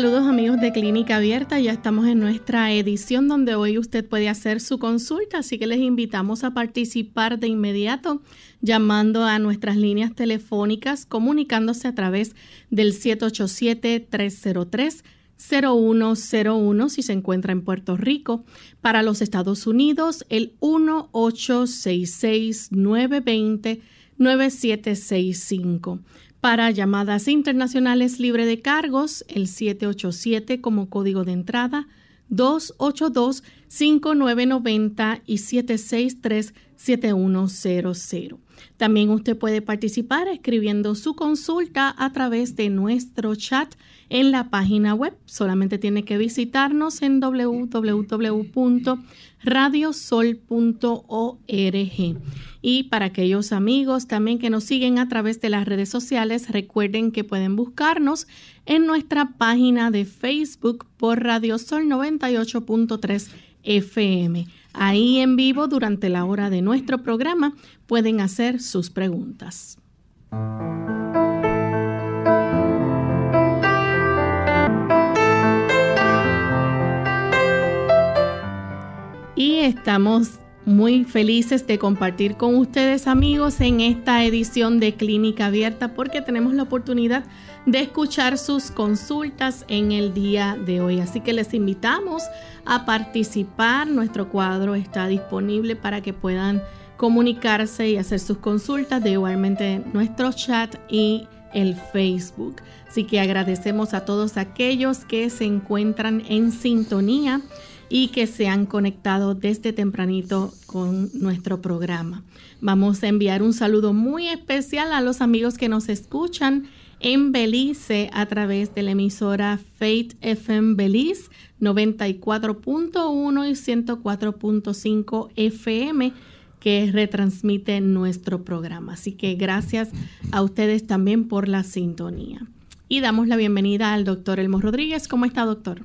Saludos amigos de Clínica Abierta, ya estamos en nuestra edición donde hoy usted puede hacer su consulta, así que les invitamos a participar de inmediato llamando a nuestras líneas telefónicas, comunicándose a través del 787-303-0101 si se encuentra en Puerto Rico. Para los Estados Unidos, el 1866-920-9765. Para llamadas internacionales libre de cargos, el 787 como código de entrada, 282-5990 y 763-7100. También usted puede participar escribiendo su consulta a través de nuestro chat en la página web. Solamente tiene que visitarnos en www.radiosol.org. Y para aquellos amigos también que nos siguen a través de las redes sociales, recuerden que pueden buscarnos en nuestra página de Facebook por Radio Sol 98.3 FM. Ahí en vivo durante la hora de nuestro programa pueden hacer sus preguntas. Y estamos muy felices de compartir con ustedes amigos en esta edición de Clínica Abierta porque tenemos la oportunidad de escuchar sus consultas en el día de hoy. Así que les invitamos a participar. Nuestro cuadro está disponible para que puedan comunicarse y hacer sus consultas de igualmente nuestro chat y el Facebook. Así que agradecemos a todos aquellos que se encuentran en sintonía y que se han conectado desde tempranito con nuestro programa. Vamos a enviar un saludo muy especial a los amigos que nos escuchan en Belice a través de la emisora Faith FM Belice 94.1 y 104.5 FM que retransmite nuestro programa. Así que gracias a ustedes también por la sintonía. Y damos la bienvenida al doctor Elmo Rodríguez. ¿Cómo está, doctor?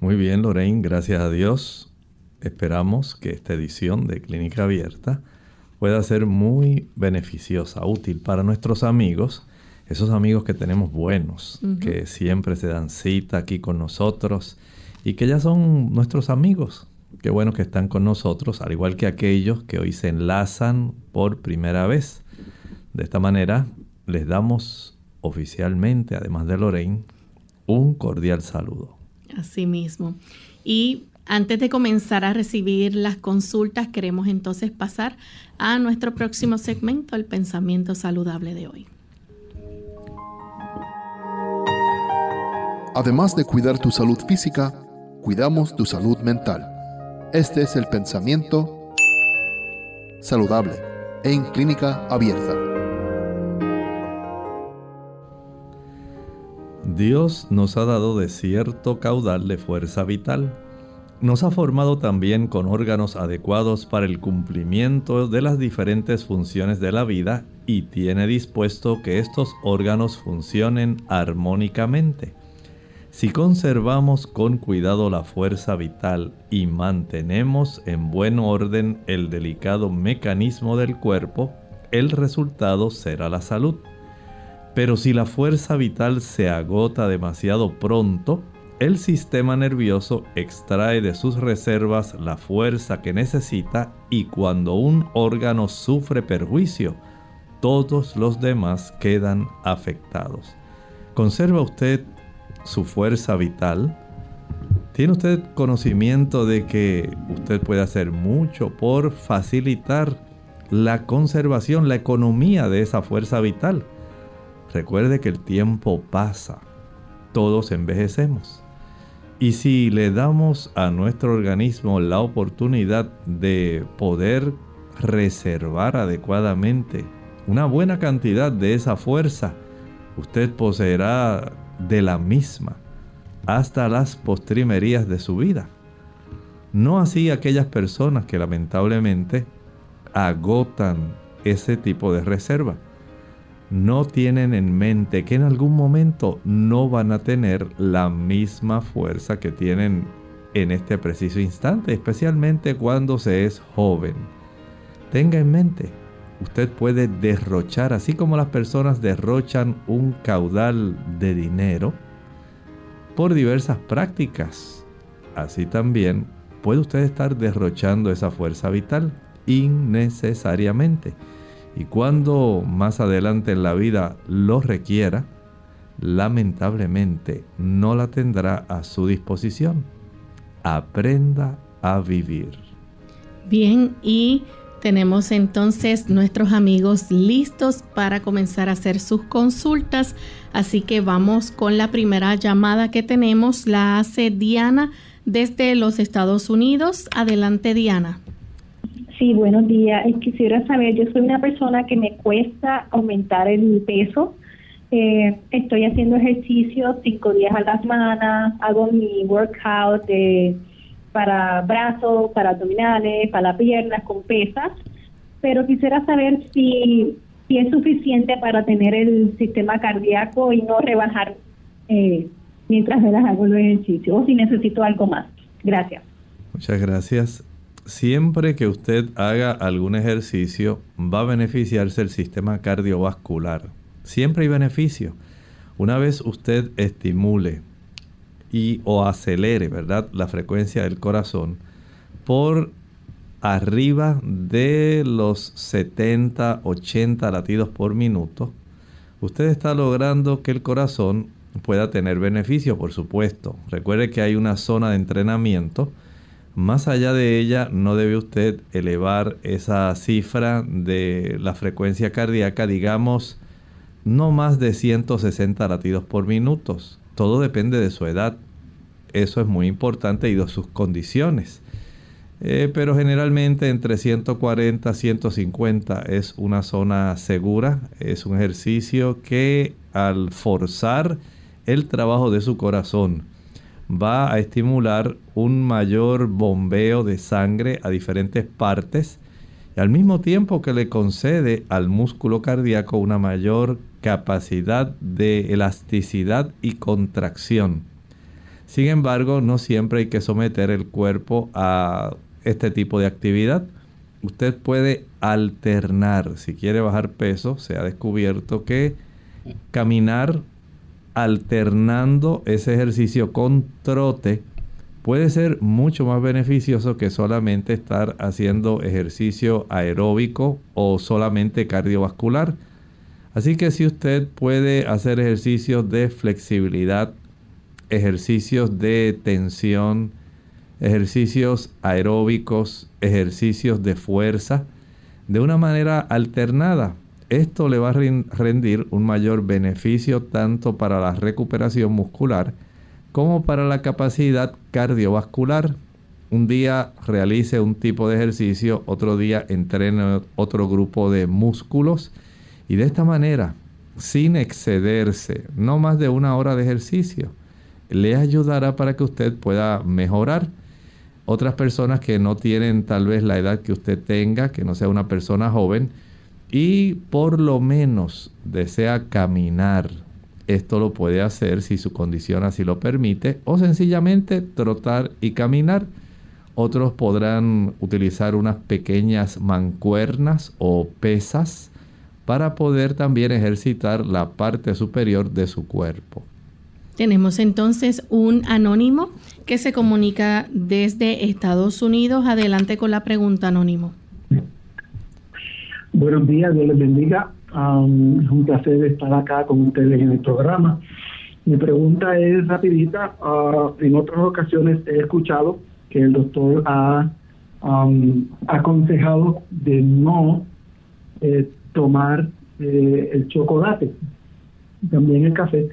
Muy bien, Lorraine, gracias a Dios. Esperamos que esta edición de Clínica Abierta pueda ser muy beneficiosa, útil para nuestros amigos, esos amigos que tenemos buenos, que siempre se dan cita aquí con nosotros y que ya son nuestros amigos. Qué bueno que están con nosotros, al igual que aquellos que hoy se enlazan por primera vez. De esta manera, les damos oficialmente, además de Lorraine, un cordial saludo. Así mismo. Y antes de comenzar a recibir las consultas, queremos entonces pasar a nuestro próximo segmento, el pensamiento saludable de hoy. Además de cuidar tu salud física, cuidamos tu salud mental. Este es el pensamiento saludable en clínica abierta. Dios nos ha dado de cierto caudal de fuerza vital. Nos ha formado también con órganos adecuados para el cumplimiento de las diferentes funciones de la vida y tiene dispuesto que estos órganos funcionen armónicamente. Si conservamos con cuidado la fuerza vital y mantenemos en buen orden el delicado mecanismo del cuerpo, el resultado será la salud. Pero si la fuerza vital se agota demasiado pronto, el sistema nervioso extrae de sus reservas la fuerza que necesita y cuando un órgano sufre perjuicio, todos los demás quedan afectados. ¿Conserva usted su fuerza vital? ¿Tiene usted conocimiento de que usted puede hacer mucho por facilitar la conservación, la economía de esa fuerza vital? Recuerde que el tiempo pasa, todos envejecemos. Y si le damos a nuestro organismo la oportunidad de poder reservar adecuadamente una buena cantidad de esa fuerza, usted poseerá de la misma hasta las postrimerías de su vida. No así aquellas personas que lamentablemente agotan ese tipo de reserva. No tienen en mente que en algún momento no van a tener la misma fuerza que tienen en este preciso instante, especialmente cuando se es joven. Tenga en mente, usted puede derrochar, así como las personas derrochan un caudal de dinero, por diversas prácticas. Así también puede usted estar derrochando esa fuerza vital innecesariamente. Y cuando más adelante en la vida lo requiera, lamentablemente no la tendrá a su disposición. Aprenda a vivir. Bien, y tenemos entonces nuestros amigos listos para comenzar a hacer sus consultas. Así que vamos con la primera llamada que tenemos. La hace Diana desde los Estados Unidos. Adelante, Diana. Sí, buenos días. Quisiera saber, yo soy una persona que me cuesta aumentar el peso. Eh, estoy haciendo ejercicio cinco días a la semana, hago mi workout de, para brazos, para abdominales, para piernas con pesas, pero quisiera saber si, si es suficiente para tener el sistema cardíaco y no rebajar eh, mientras me las hago los ejercicios o si necesito algo más. Gracias. Muchas gracias siempre que usted haga algún ejercicio va a beneficiarse el sistema cardiovascular. Siempre hay beneficio. Una vez usted estimule y o acelere, ¿verdad? La frecuencia del corazón por arriba de los 70, 80 latidos por minuto, usted está logrando que el corazón pueda tener beneficio, por supuesto. Recuerde que hay una zona de entrenamiento más allá de ella, no debe usted elevar esa cifra de la frecuencia cardíaca, digamos, no más de 160 latidos por minuto. Todo depende de su edad. Eso es muy importante y de sus condiciones. Eh, pero generalmente entre 140 y 150 es una zona segura. Es un ejercicio que al forzar el trabajo de su corazón, va a estimular un mayor bombeo de sangre a diferentes partes y al mismo tiempo que le concede al músculo cardíaco una mayor capacidad de elasticidad y contracción. Sin embargo, no siempre hay que someter el cuerpo a este tipo de actividad. Usted puede alternar, si quiere bajar peso, se ha descubierto que caminar alternando ese ejercicio con trote puede ser mucho más beneficioso que solamente estar haciendo ejercicio aeróbico o solamente cardiovascular. Así que si usted puede hacer ejercicios de flexibilidad, ejercicios de tensión, ejercicios aeróbicos, ejercicios de fuerza, de una manera alternada, esto le va a rendir un mayor beneficio tanto para la recuperación muscular como para la capacidad cardiovascular. Un día realice un tipo de ejercicio, otro día entrene otro grupo de músculos y de esta manera, sin excederse, no más de una hora de ejercicio, le ayudará para que usted pueda mejorar. Otras personas que no tienen tal vez la edad que usted tenga, que no sea una persona joven, y por lo menos desea caminar, esto lo puede hacer si su condición así lo permite o sencillamente trotar y caminar. Otros podrán utilizar unas pequeñas mancuernas o pesas para poder también ejercitar la parte superior de su cuerpo. Tenemos entonces un anónimo que se comunica desde Estados Unidos. Adelante con la pregunta anónimo. Buenos días, Dios les bendiga. es un placer estar acá con ustedes en el programa. Mi pregunta es rapidita. Ah, en otras ocasiones he escuchado que el doctor ha aconsejado de no eh, tomar eh, el chocolate, también el café.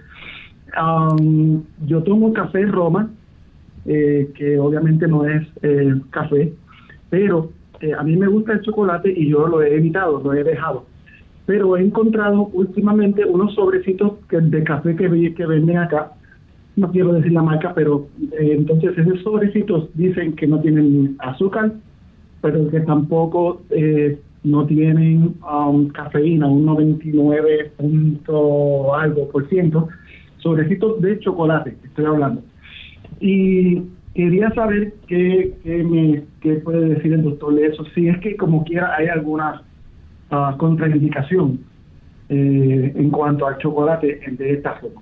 yo tomo café Roma, eh, que obviamente no es café, pero eh, a mí me gusta el chocolate y yo lo he evitado, lo he dejado. pero he encontrado últimamente unos sobrecitos de café que, que venden acá, no quiero decir la marca, pero eh, entonces esos sobrecitos dicen que no tienen azúcar, pero que tampoco eh, no tienen um, cafeína, un 99 punto algo por ciento, sobrecitos de chocolate, estoy hablando. Y quería saber qué, qué, me, qué puede decir el doctor de eso, si es que como quiera hay alguna uh, contraindicación eh, en cuanto al chocolate de esta forma.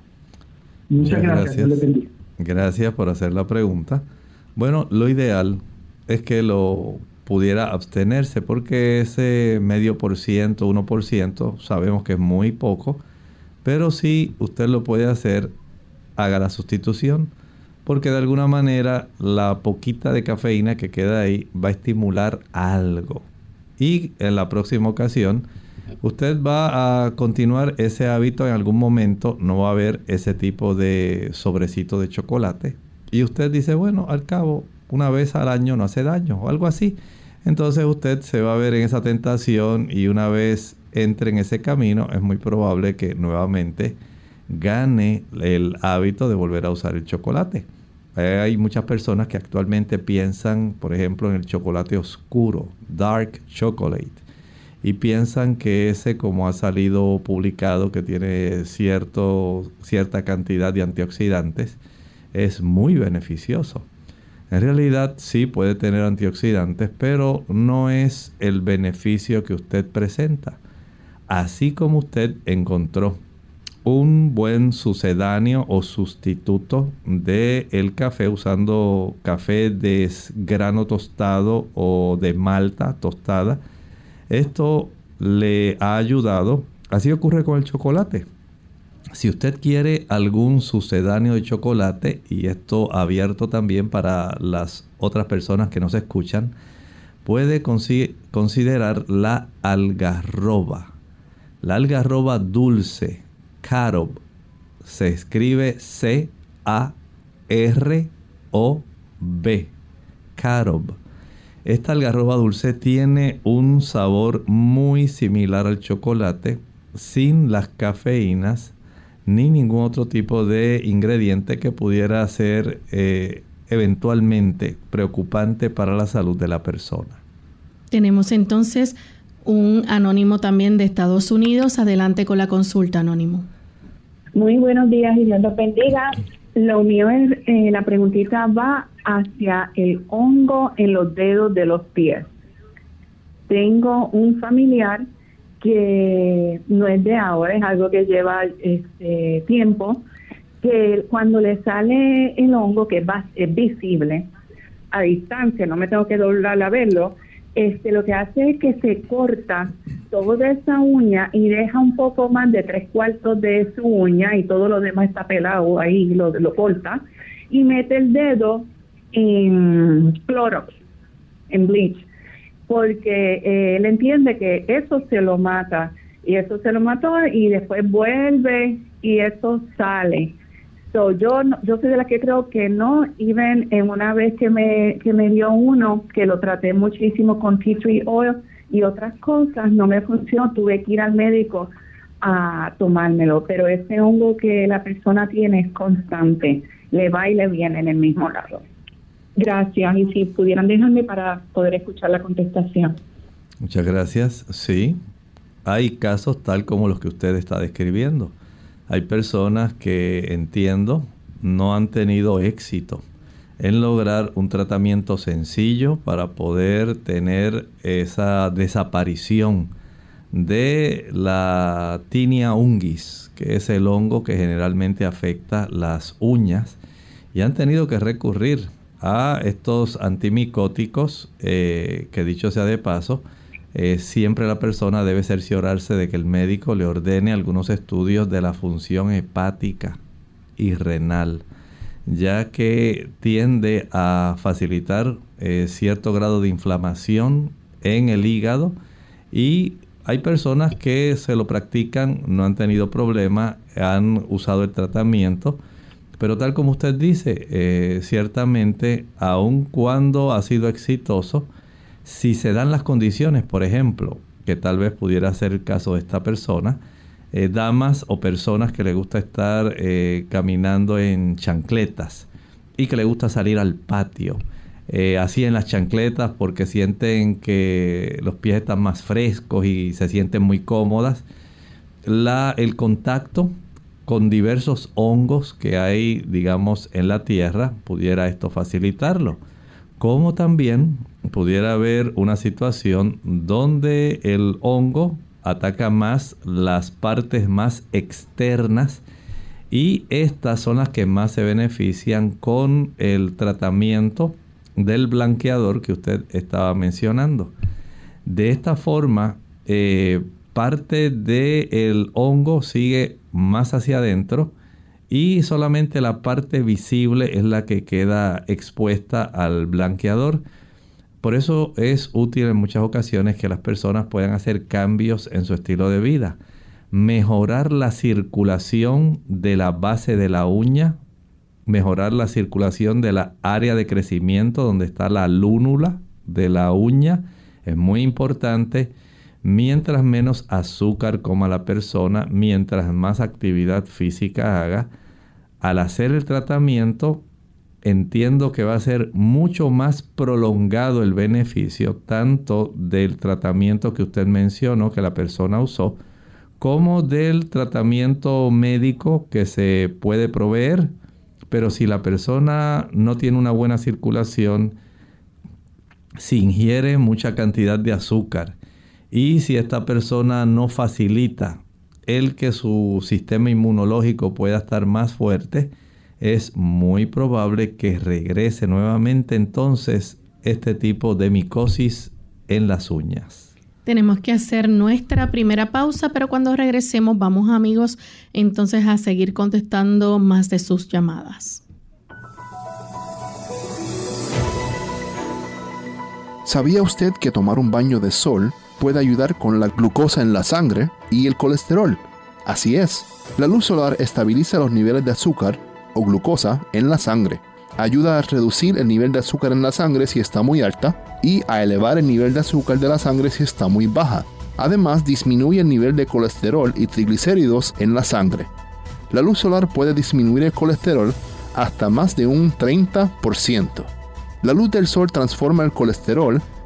Muchas, gracias. Gracias. gracias por hacer la pregunta. Bueno, lo ideal es que lo pudiera abstenerse porque ese medio por ciento, uno por ciento, sabemos que es muy poco, pero si usted lo puede hacer, haga la sustitución porque de alguna manera la poquita de cafeína que queda ahí va a estimular algo. Y en la próxima ocasión, usted va a continuar ese hábito en algún momento, no va a haber ese tipo de sobrecito de chocolate. Y usted dice, bueno, al cabo, una vez al año no hace daño o algo así. Entonces usted se va a ver en esa tentación y una vez entre en ese camino es muy probable que nuevamente gane el hábito de volver a usar el chocolate. Hay muchas personas que actualmente piensan, por ejemplo, en el chocolate oscuro, dark chocolate, y piensan que ese, como ha salido publicado, que tiene cierto, cierta cantidad de antioxidantes, es muy beneficioso. En realidad sí puede tener antioxidantes, pero no es el beneficio que usted presenta. Así como usted encontró un buen sucedáneo o sustituto del el café usando café de grano tostado o de malta tostada. Esto le ha ayudado. Así ocurre con el chocolate. Si usted quiere algún sucedáneo de chocolate, y esto abierto también para las otras personas que nos escuchan, puede considerar la algarroba. La algarroba dulce carob. Se escribe C-A-R-O-B. Carob. Esta algarroba dulce tiene un sabor muy similar al chocolate, sin las cafeínas ni ningún otro tipo de ingrediente que pudiera ser eh, eventualmente preocupante para la salud de la persona. Tenemos entonces un anónimo también de Estados Unidos. Adelante con la consulta, anónimo. Muy buenos días y Dios los bendiga. Lo mío es, eh, la preguntita va hacia el hongo en los dedos de los pies. Tengo un familiar que no es de ahora, es algo que lleva este tiempo, que cuando le sale el hongo, que es visible a distancia, no me tengo que doblar a verlo, este, lo que hace es que se corta toda esa uña y deja un poco más de tres cuartos de su uña y todo lo demás está pelado ahí, lo, lo corta y mete el dedo en Clorox, en bleach, porque eh, él entiende que eso se lo mata y eso se lo mató y después vuelve y eso sale yo, yo soy de la que creo que no, even en una vez que me, que me dio uno, que lo traté muchísimo con tea tree oil y otras cosas, no me funcionó, tuve que ir al médico a tomármelo, pero ese hongo que la persona tiene es constante, le va y le viene en el mismo lado. Gracias, y si pudieran dejarme para poder escuchar la contestación. Muchas gracias. Sí, hay casos tal como los que usted está describiendo hay personas que entiendo no han tenido éxito en lograr un tratamiento sencillo para poder tener esa desaparición de la tinea unguis, que es el hongo que generalmente afecta las uñas, y han tenido que recurrir a estos antimicóticos, eh, que dicho sea de paso, eh, siempre la persona debe cerciorarse de que el médico le ordene algunos estudios de la función hepática y renal, ya que tiende a facilitar eh, cierto grado de inflamación en el hígado y hay personas que se lo practican, no han tenido problema, han usado el tratamiento, pero tal como usted dice, eh, ciertamente, aun cuando ha sido exitoso, si se dan las condiciones, por ejemplo, que tal vez pudiera ser el caso de esta persona. Eh, damas o personas que le gusta estar eh, caminando en chancletas y que le gusta salir al patio. Eh, así en las chancletas porque sienten que los pies están más frescos y se sienten muy cómodas. La, el contacto con diversos hongos que hay, digamos, en la tierra, pudiera esto facilitarlo. Como también pudiera haber una situación donde el hongo ataca más las partes más externas y estas son las que más se benefician con el tratamiento del blanqueador que usted estaba mencionando. De esta forma, eh, parte del hongo sigue más hacia adentro y solamente la parte visible es la que queda expuesta al blanqueador. Por eso es útil en muchas ocasiones que las personas puedan hacer cambios en su estilo de vida. Mejorar la circulación de la base de la uña, mejorar la circulación de la área de crecimiento donde está la lúnula de la uña, es muy importante Mientras menos azúcar coma la persona, mientras más actividad física haga, al hacer el tratamiento entiendo que va a ser mucho más prolongado el beneficio tanto del tratamiento que usted mencionó que la persona usó como del tratamiento médico que se puede proveer. Pero si la persona no tiene una buena circulación, si ingiere mucha cantidad de azúcar, y si esta persona no facilita el que su sistema inmunológico pueda estar más fuerte, es muy probable que regrese nuevamente entonces este tipo de micosis en las uñas. Tenemos que hacer nuestra primera pausa, pero cuando regresemos vamos amigos entonces a seguir contestando más de sus llamadas. ¿Sabía usted que tomar un baño de sol puede ayudar con la glucosa en la sangre y el colesterol. Así es, la luz solar estabiliza los niveles de azúcar o glucosa en la sangre, ayuda a reducir el nivel de azúcar en la sangre si está muy alta y a elevar el nivel de azúcar de la sangre si está muy baja. Además, disminuye el nivel de colesterol y triglicéridos en la sangre. La luz solar puede disminuir el colesterol hasta más de un 30%. La luz del sol transforma el colesterol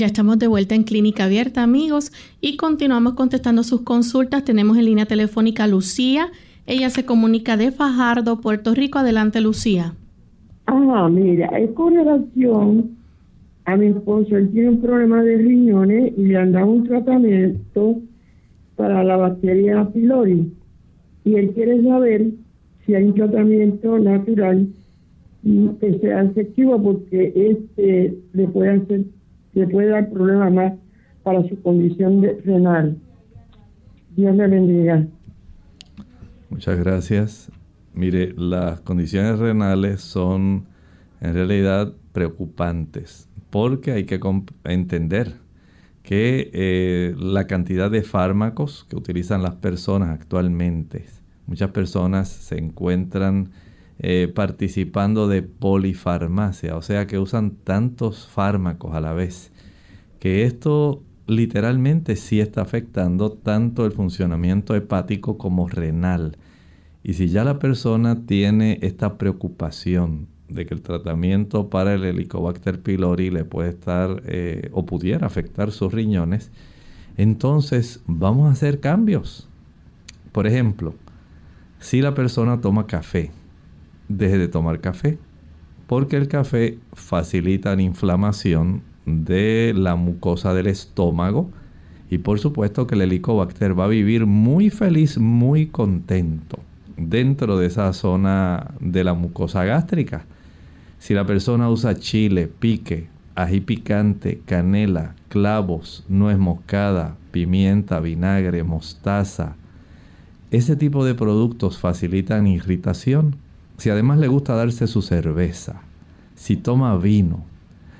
Ya estamos de vuelta en Clínica Abierta, amigos, y continuamos contestando sus consultas. Tenemos en línea telefónica Lucía. Ella se comunica de Fajardo, Puerto Rico. Adelante, Lucía. Ah, mira, es con relación a mi esposo. Él tiene un problema de riñones y le han dado un tratamiento para la bacteria pylori. Y él quiere saber si hay un tratamiento natural que sea efectivo porque este le puede hacer, le puede dar problemas más para su condición de renal. Dios le bendiga. Muchas gracias. Mire, las condiciones renales son en realidad preocupantes porque hay que entender que eh, la cantidad de fármacos que utilizan las personas actualmente, muchas personas se encuentran eh, participando de polifarmacia, o sea que usan tantos fármacos a la vez, que esto literalmente sí está afectando tanto el funcionamiento hepático como renal. Y si ya la persona tiene esta preocupación de que el tratamiento para el Helicobacter pylori le puede estar eh, o pudiera afectar sus riñones, entonces vamos a hacer cambios. Por ejemplo, si la persona toma café, deje de tomar café, porque el café facilita la inflamación de la mucosa del estómago y por supuesto que el helicobacter va a vivir muy feliz, muy contento dentro de esa zona de la mucosa gástrica. Si la persona usa chile, pique, ají picante, canela, clavos, nuez moscada, pimienta, vinagre, mostaza, ese tipo de productos facilitan irritación. Si además le gusta darse su cerveza, si toma vino,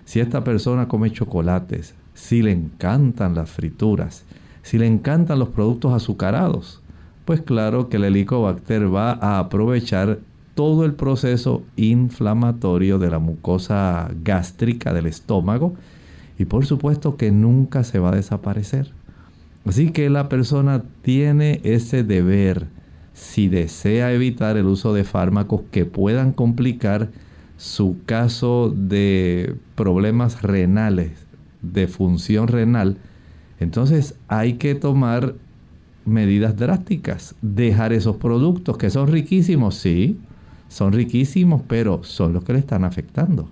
si esta persona come chocolates, si le encantan las frituras, si le encantan los productos azucarados, pues claro que el helicobacter va a aprovechar todo el proceso inflamatorio de la mucosa gástrica del estómago y por supuesto que nunca se va a desaparecer. Así que la persona tiene ese deber, si desea evitar el uso de fármacos que puedan complicar su caso de problemas renales, de función renal, entonces hay que tomar medidas drásticas, dejar esos productos que son riquísimos, sí, son riquísimos, pero son los que le están afectando.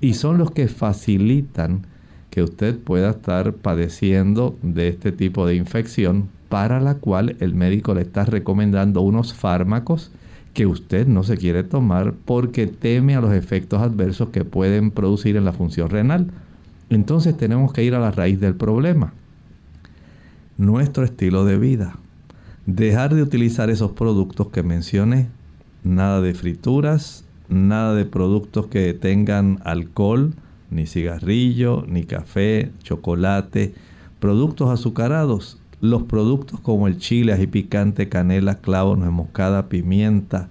Y son los que facilitan que usted pueda estar padeciendo de este tipo de infección para la cual el médico le está recomendando unos fármacos que usted no se quiere tomar porque teme a los efectos adversos que pueden producir en la función renal. Entonces tenemos que ir a la raíz del problema. Nuestro estilo de vida. Dejar de utilizar esos productos que mencioné nada de frituras, nada de productos que tengan alcohol, ni cigarrillo, ni café, chocolate, productos azucarados. Los productos como el chile, ají picante, canela, clavo, nuez moscada, pimienta,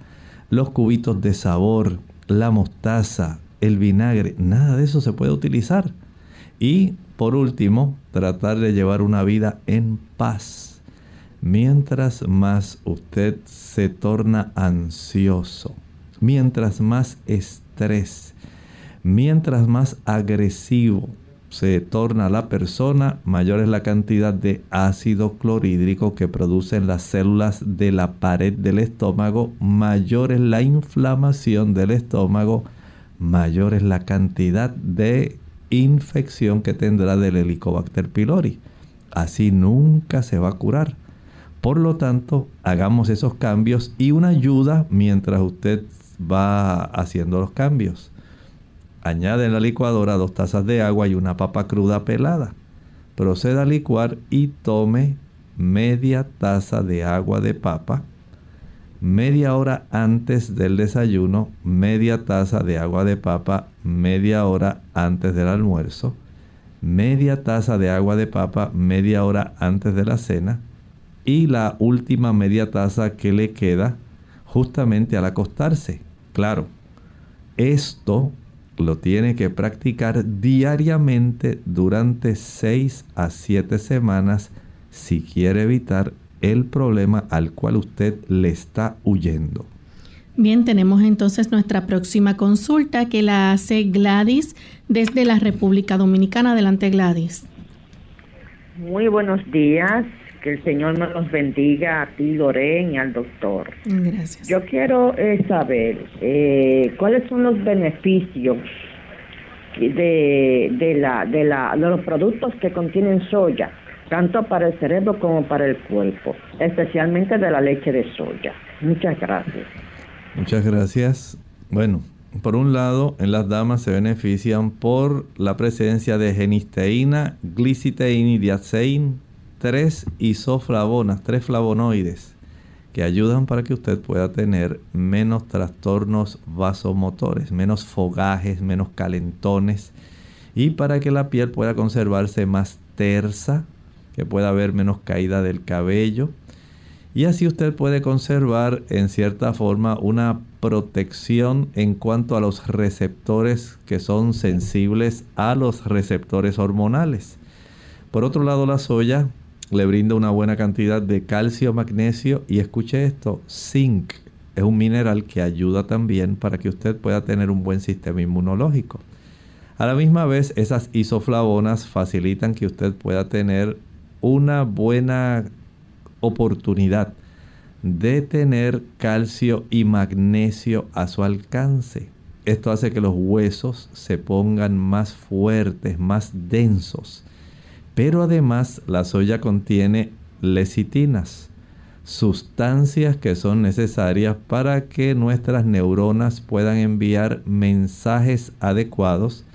los cubitos de sabor, la mostaza, el vinagre, nada de eso se puede utilizar. Y por último, tratar de llevar una vida en paz Mientras más usted se torna ansioso, mientras más estrés, mientras más agresivo se torna la persona, mayor es la cantidad de ácido clorhídrico que producen las células de la pared del estómago, mayor es la inflamación del estómago, mayor es la cantidad de infección que tendrá del Helicobacter pylori. Así nunca se va a curar. Por lo tanto, hagamos esos cambios y una ayuda mientras usted va haciendo los cambios. Añade en la licuadora dos tazas de agua y una papa cruda pelada. Proceda a licuar y tome media taza de agua de papa. Media hora antes del desayuno, media taza de agua de papa, media hora antes del almuerzo, media taza de agua de papa, media hora antes de la cena y la última media taza que le queda justamente al acostarse. Claro, esto lo tiene que practicar diariamente durante 6 a 7 semanas si quiere evitar el problema al cual usted le está huyendo. Bien, tenemos entonces nuestra próxima consulta que la hace Gladys desde la República Dominicana. Adelante, Gladys. Muy buenos días que el Señor nos los bendiga a ti, Loren, y al doctor. Gracias. Yo quiero eh, saber eh, cuáles son los beneficios de, de, la, de, la, de los productos que contienen soya, tanto para el cerebro como para el cuerpo, especialmente de la leche de soya. Muchas gracias. Muchas gracias. Bueno, por un lado, en las damas se benefician por la presencia de genisteína, gliciteína y diaceín, tres isoflavonas, tres flavonoides que ayudan para que usted pueda tener menos trastornos vasomotores, menos fogajes, menos calentones y para que la piel pueda conservarse más tersa, que pueda haber menos caída del cabello. Y así usted puede conservar en cierta forma una protección en cuanto a los receptores que son sensibles a los receptores hormonales. Por otro lado, la soya le brinda una buena cantidad de calcio, magnesio y escuche esto, zinc. Es un mineral que ayuda también para que usted pueda tener un buen sistema inmunológico. A la misma vez, esas isoflavonas facilitan que usted pueda tener una buena oportunidad de tener calcio y magnesio a su alcance. Esto hace que los huesos se pongan más fuertes, más densos pero además la soya contiene lecitinas, sustancias que son necesarias para que nuestras neuronas puedan enviar mensajes adecuados,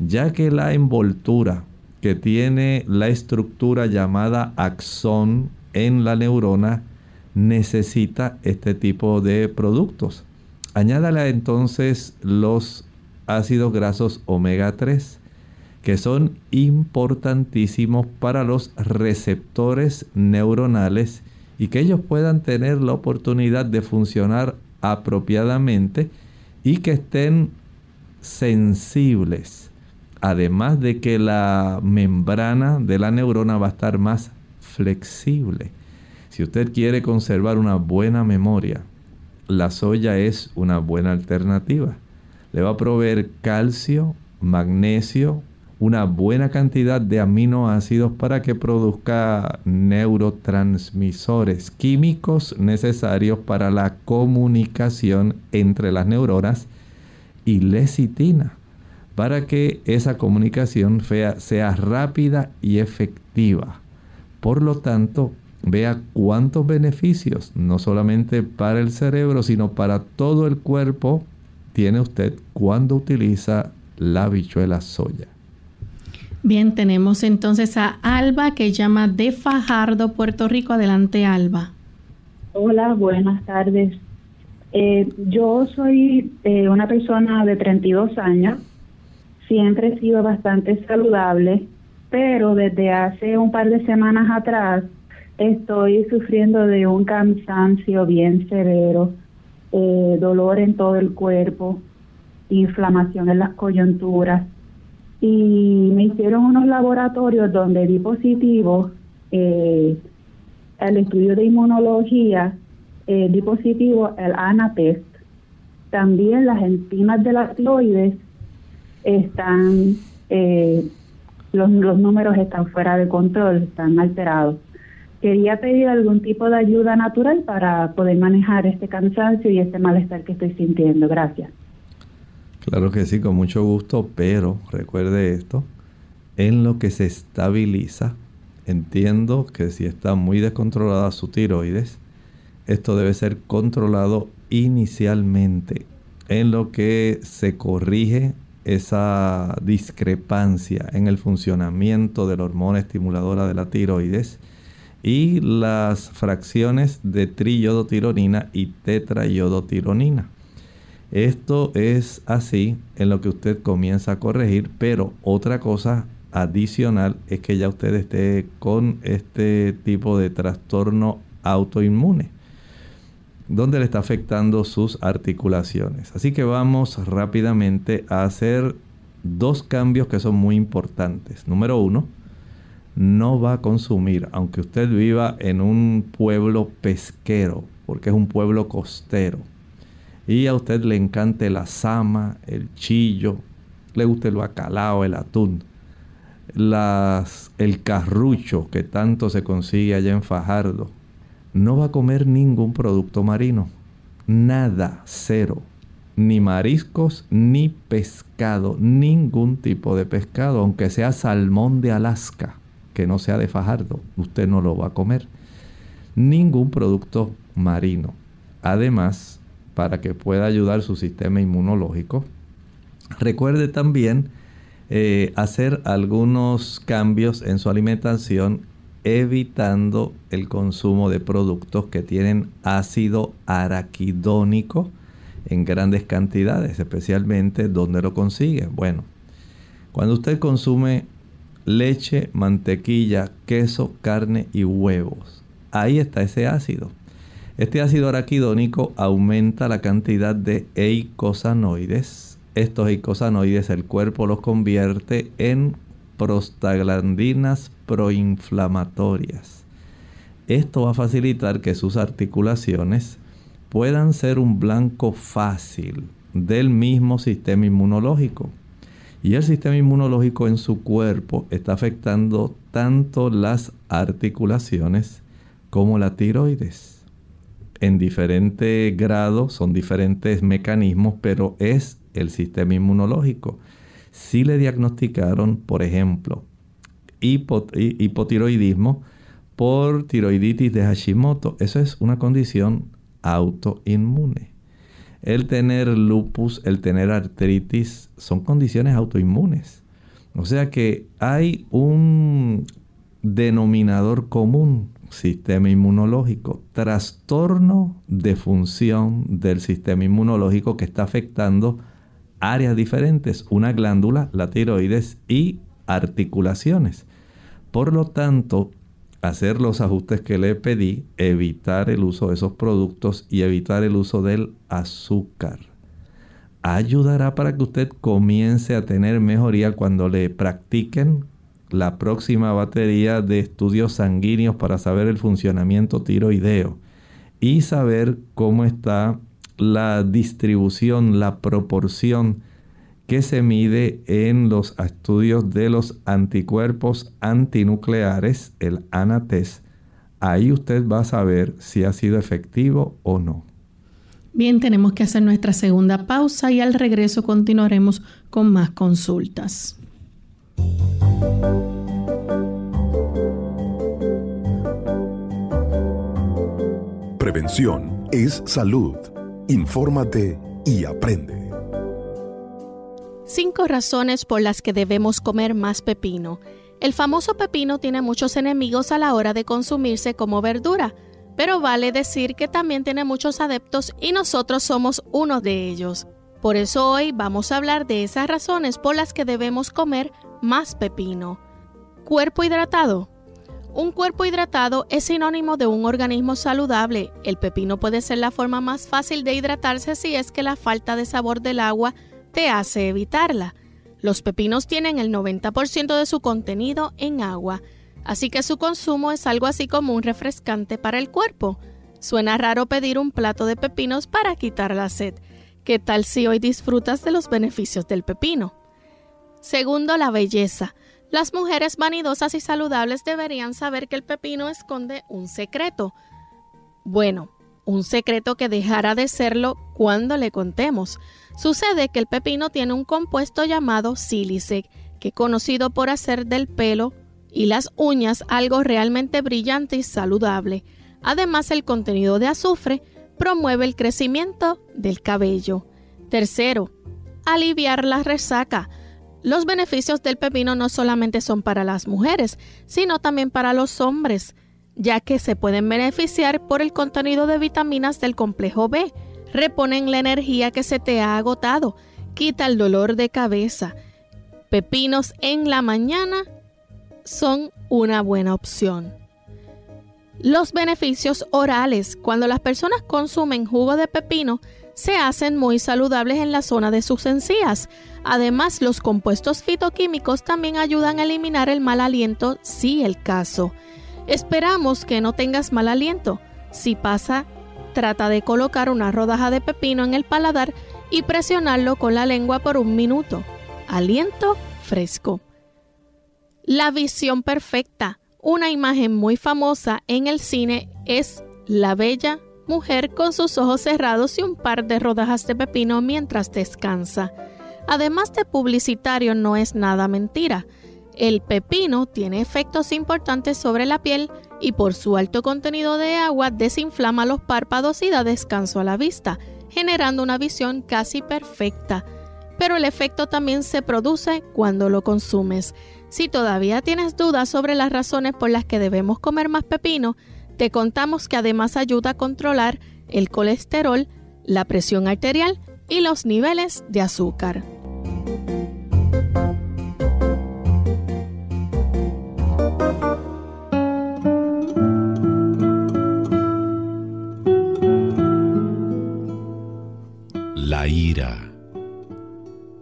ya que la envoltura que tiene la estructura llamada axón en la neurona necesita este tipo de productos. Añádale entonces los ácidos grasos omega 3 que son importantísimos para los receptores neuronales y que ellos puedan tener la oportunidad de funcionar apropiadamente y que estén sensibles. Además de que la membrana de la neurona va a estar más flexible. Si usted quiere conservar una buena memoria, la soya es una buena alternativa. Le va a proveer calcio, magnesio, una buena cantidad de aminoácidos para que produzca neurotransmisores químicos necesarios para la comunicación entre las neuronas y lecitina para que esa comunicación sea, rápida y efectiva. Por lo tanto, vea cuántos beneficios, no solamente para el cerebro, sino para todo el cuerpo, tiene usted cuando utiliza la habichuela soya. Bien, tenemos entonces a Alba que llama de Fajardo, Puerto Rico. Adelante, Alba. Hola, buenas tardes. Eh, yo soy eh, una persona de 32 años. Siempre he sido bastante saludable, pero desde hace un par de semanas atrás estoy sufriendo de un cansancio bien severo, eh, dolor en todo el cuerpo, inflamación en las coyunturas y me hicieron unos laboratorios donde di positivo eh, el estudio de inmunología, eh, di positivo el ANATEST. También las enzimas de la tiroides están, eh, los, los números están fuera de control, están alterados. Quería pedir algún tipo de ayuda natural para poder manejar este cansancio y este malestar que estoy sintiendo. Gracias. Claro que sí, con mucho gusto, pero recuerde esto, en lo que se estabiliza, entiendo que si está muy descontrolada su tiroides, esto debe ser controlado inicialmente, en lo que se corrige esa discrepancia en el funcionamiento de la hormona estimuladora de la tiroides y las fracciones de triyodotironina y tetrayodotironina. Esto es así en lo que usted comienza a corregir, pero otra cosa adicional es que ya usted esté con este tipo de trastorno autoinmune, donde le está afectando sus articulaciones. Así que vamos rápidamente a hacer dos cambios que son muy importantes. Número uno, no va a consumir, aunque usted viva en un pueblo pesquero, porque es un pueblo costero y a usted le encante la sama, el chillo, le guste el bacalao, el atún, las, el carrucho que tanto se consigue allá en Fajardo, no va a comer ningún producto marino. Nada, cero. Ni mariscos, ni pescado, ningún tipo de pescado, aunque sea salmón de Alaska, que no sea de Fajardo, usted no lo va a comer. Ningún producto marino. Además, para que pueda ayudar su sistema inmunológico. Recuerde también eh, hacer algunos cambios en su alimentación evitando el consumo de productos que tienen ácido araquidónico en grandes cantidades, especialmente donde lo consigue. Bueno, cuando usted consume leche, mantequilla, queso, carne y huevos, ahí está ese ácido. Este ácido araquidónico aumenta la cantidad de eicosanoides. Estos eicosanoides el cuerpo los convierte en prostaglandinas proinflamatorias. Esto va a facilitar que sus articulaciones puedan ser un blanco fácil del mismo sistema inmunológico. Y el sistema inmunológico en su cuerpo está afectando tanto las articulaciones como la tiroides. En diferente grado, son diferentes mecanismos, pero es el sistema inmunológico. Si le diagnosticaron, por ejemplo, hipotiroidismo por tiroiditis de Hashimoto, eso es una condición autoinmune. El tener lupus, el tener artritis, son condiciones autoinmunes. O sea que hay un denominador común, sistema inmunológico, trastorno de función del sistema inmunológico que está afectando áreas diferentes, una glándula, la tiroides y articulaciones. Por lo tanto, hacer los ajustes que le pedí, evitar el uso de esos productos y evitar el uso del azúcar. Ayudará para que usted comience a tener mejoría cuando le practiquen la próxima batería de estudios sanguíneos para saber el funcionamiento tiroideo y saber cómo está la distribución, la proporción que se mide en los estudios de los anticuerpos antinucleares, el ANATES. Ahí usted va a saber si ha sido efectivo o no. Bien, tenemos que hacer nuestra segunda pausa y al regreso continuaremos con más consultas. Prevención es salud. Infórmate y aprende. Cinco razones por las que debemos comer más pepino. El famoso pepino tiene muchos enemigos a la hora de consumirse como verdura, pero vale decir que también tiene muchos adeptos y nosotros somos uno de ellos. Por eso hoy vamos a hablar de esas razones por las que debemos comer más pepino. Cuerpo hidratado. Un cuerpo hidratado es sinónimo de un organismo saludable. El pepino puede ser la forma más fácil de hidratarse si es que la falta de sabor del agua te hace evitarla. Los pepinos tienen el 90% de su contenido en agua, así que su consumo es algo así como un refrescante para el cuerpo. Suena raro pedir un plato de pepinos para quitar la sed. ¿Qué tal si hoy disfrutas de los beneficios del pepino? Segundo, la belleza. Las mujeres vanidosas y saludables deberían saber que el pepino esconde un secreto. Bueno, un secreto que dejará de serlo cuando le contemos. Sucede que el pepino tiene un compuesto llamado sílice, que conocido por hacer del pelo y las uñas algo realmente brillante y saludable. Además, el contenido de azufre promueve el crecimiento del cabello. Tercero, aliviar la resaca. Los beneficios del pepino no solamente son para las mujeres, sino también para los hombres, ya que se pueden beneficiar por el contenido de vitaminas del complejo B, reponen la energía que se te ha agotado, quita el dolor de cabeza. Pepinos en la mañana son una buena opción. Los beneficios orales. Cuando las personas consumen jugo de pepino, se hacen muy saludables en la zona de sus encías. Además, los compuestos fitoquímicos también ayudan a eliminar el mal aliento si el caso. Esperamos que no tengas mal aliento. Si pasa, Trata de colocar una rodaja de pepino en el paladar y presionarlo con la lengua por un minuto. Aliento fresco. La visión perfecta. Una imagen muy famosa en el cine es la bella mujer con sus ojos cerrados y un par de rodajas de pepino mientras descansa. Además de publicitario, no es nada mentira. El pepino tiene efectos importantes sobre la piel y por su alto contenido de agua desinflama los párpados y da descanso a la vista. generando una visión casi perfecta. Pero el efecto también se produce cuando lo consumes. Si todavía tienes dudas sobre las razones por las que debemos comer más pepino, te contamos que además ayuda a controlar el colesterol, la presión arterial y los niveles de azúcar. La ira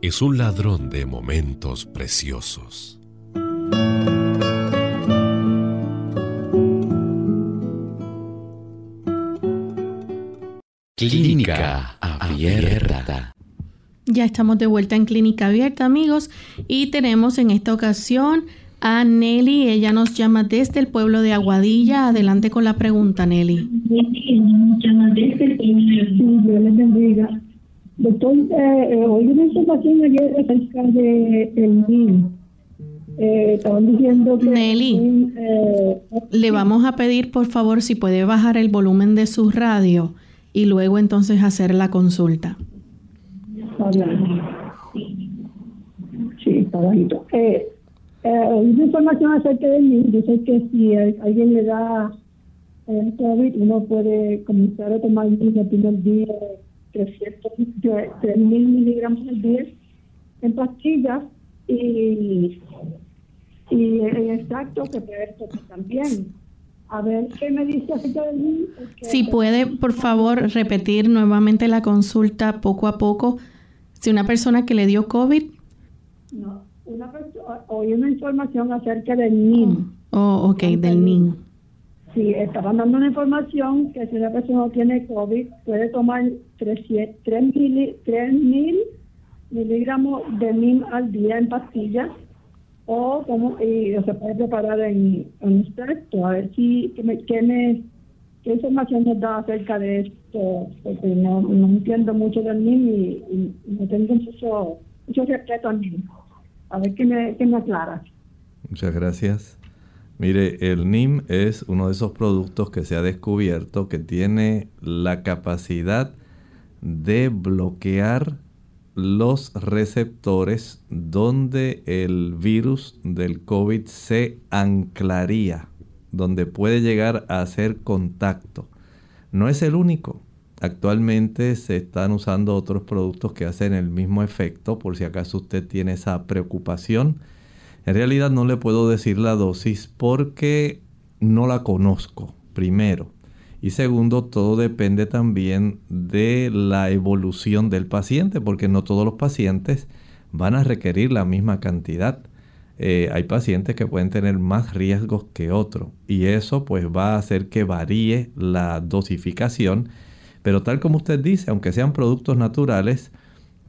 es un ladrón de momentos preciosos. Clínica Abierta. Ya estamos de vuelta en Clínica Abierta, amigos, y tenemos en esta ocasión a Nelly. Ella nos llama desde el pueblo de Aguadilla. Adelante con la pregunta, Nelly. bendiga. Doctor, eh, eh, oí una información ayer acerca de el. Eh, estaban diciendo que... Nelly, eh, le vamos a pedir por favor si puede bajar el volumen de su radio y luego entonces hacer la consulta. Sí, está bajito. Eh, eh, una información acerca del NIL dice que si alguien le da eh, COVID, uno puede comenzar a tomar el primer día 300, 3 mil miligramos al día en pastillas y, y en exacto que puede tomar también. A ver, ¿qué me dice acerca del NIL? Porque- Si puede, por favor, repetir nuevamente la consulta poco a poco. Si una persona que le dio COVID, No, una oí una información acerca del NIL. oh, ok, del NIN. Sí, estaban dando una información que si una persona tiene COVID puede tomar 3 mil, 3 mil miligramos de NIM al día en pastillas o como y se puede preparar en, en extracto. A ver si qué, me, qué, información nos da acerca de esto, porque no, no entiendo mucho del NIM y, no tengo mucho, mucho respeto al NIM. A ver qué me, qué me aclara. Muchas gracias. Mire, el NIM es uno de esos productos que se ha descubierto que tiene la capacidad de bloquear los receptores donde el virus del COVID se anclaría, donde puede llegar a hacer contacto. No es el único. Actualmente se están usando otros productos que hacen el mismo efecto, por si acaso usted tiene esa preocupación. En realidad no le puedo decir la dosis porque no la conozco, primero. Y segundo, todo depende también de la evolución del paciente, porque no todos los pacientes van a requerir la misma cantidad. Eh, hay pacientes que pueden tener más riesgos que otros y eso pues va a hacer que varíe la dosificación. Pero tal como usted dice, aunque sean productos naturales,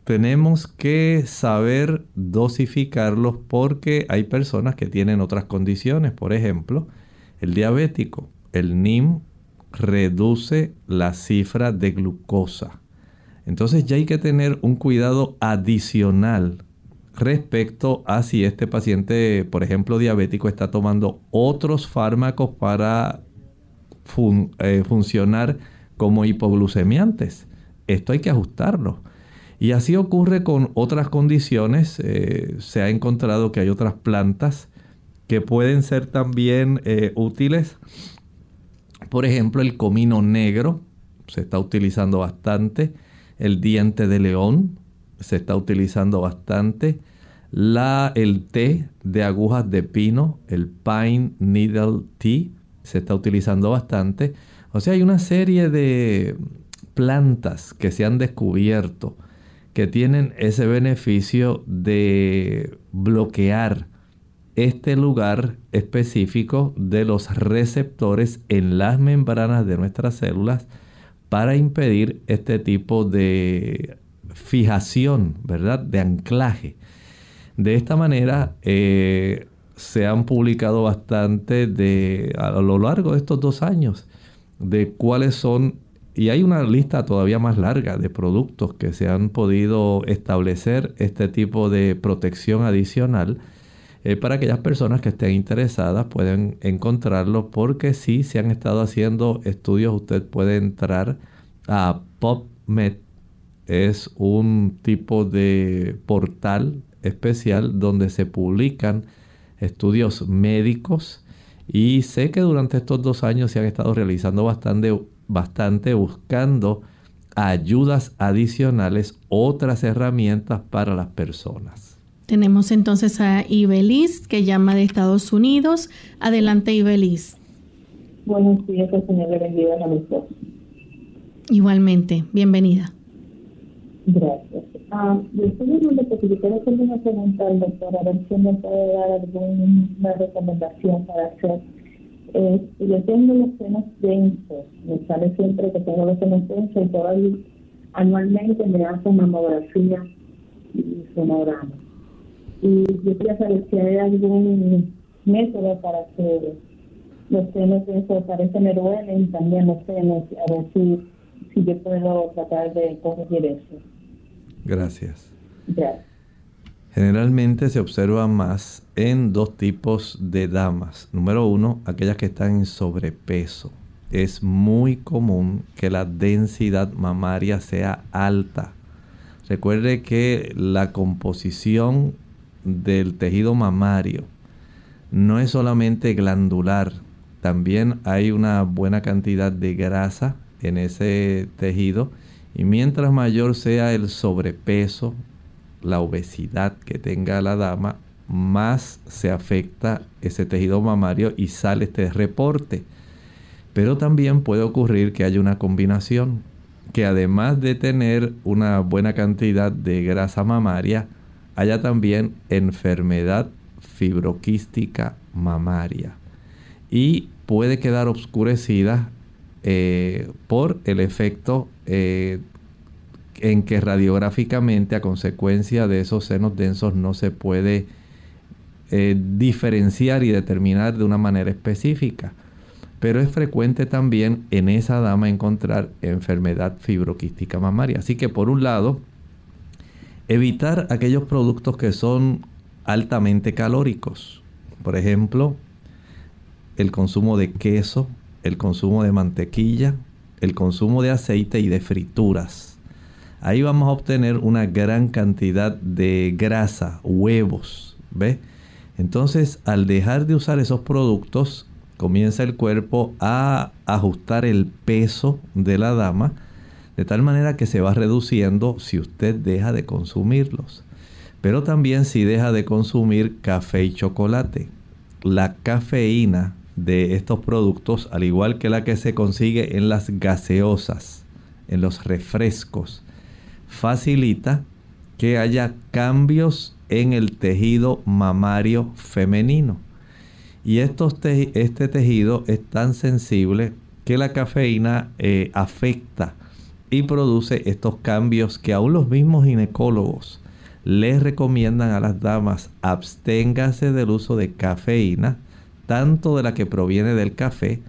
tenemos que saber dosificarlos porque hay personas que tienen otras condiciones. Por ejemplo, el diabético, el NIM reduce la cifra de glucosa. Entonces ya hay que tener un cuidado adicional respecto a si este paciente, por ejemplo, diabético, está tomando otros fármacos para eh, funcionar como hipoglucemiantes. Esto hay que ajustarlo. Y así ocurre con otras condiciones. eh, se ha encontrado que hay otras plantas que pueden ser también eh, útiles. Por ejemplo, el comino negro se está utilizando bastante. El diente de león se está utilizando bastante. La, el té de agujas de pino, el pine needle tea, se está utilizando bastante. O sea, hay una serie de plantas que se han descubierto que tienen ese beneficio de bloquear este lugar específico de los receptores en las membranas de nuestras células para impedir este tipo de fijación, ¿verdad? De anclaje. De esta manera eh, se han publicado bastante de, a lo largo de estos dos años de cuáles son, y hay una lista todavía más larga de productos que se han podido establecer este tipo de protección adicional eh, para aquellas personas que estén interesadas pueden encontrarlo porque si se han estado haciendo estudios usted puede entrar a PubMed es un tipo de portal especial donde se publican estudios médicos y sé que durante estos dos años se han estado realizando bastante, bastante buscando ayudas adicionales, otras herramientas para las personas. Tenemos entonces a Ibelis que llama de Estados Unidos. Adelante Ibelis. Buenos días, señor le bendiga a los Igualmente, bienvenida. Gracias. Ah, yo estoy llamando porque yo quiero hacerle una pregunta al doctor, a ver si me puede dar alguna recomendación para hacer. Eh, yo tengo los senos densos, me sale siempre que tengo los senos densos y todo anualmente me hacen mamografía y sonograma. Y yo quería saber si hay algún método para que los senos densos parece me duelen también los senos, a ver si, si yo puedo tratar de corregir eso. Gracias. Generalmente se observa más en dos tipos de damas. Número uno, aquellas que están en sobrepeso. Es muy común que la densidad mamaria sea alta. Recuerde que la composición del tejido mamario no es solamente glandular, también hay una buena cantidad de grasa en ese tejido y mientras mayor sea el sobrepeso, la obesidad que tenga la dama, más se afecta ese tejido mamario y sale este reporte. Pero también puede ocurrir que haya una combinación, que además de tener una buena cantidad de grasa mamaria, haya también enfermedad fibroquística mamaria. Y puede quedar oscurecida eh, por el efecto eh, en que radiográficamente a consecuencia de esos senos densos no se puede eh, diferenciar y determinar de una manera específica. Pero es frecuente también en esa dama encontrar enfermedad fibroquística mamaria. Así que por un lado, evitar aquellos productos que son altamente calóricos. Por ejemplo, el consumo de queso, el consumo de mantequilla, el consumo de aceite y de frituras. Ahí vamos a obtener una gran cantidad de grasa, huevos, ¿ve? Entonces, al dejar de usar esos productos, comienza el cuerpo a ajustar el peso de la dama de tal manera que se va reduciendo si usted deja de consumirlos. Pero también si deja de consumir café y chocolate. La cafeína de estos productos, al igual que la que se consigue en las gaseosas, en los refrescos, facilita que haya cambios en el tejido mamario femenino. Y estos este tejido es tan sensible que la cafeína eh, afecta y produce estos cambios que aún los mismos ginecólogos les recomiendan a las damas. Absténgase del uso de cafeína tanto de la que proviene del café,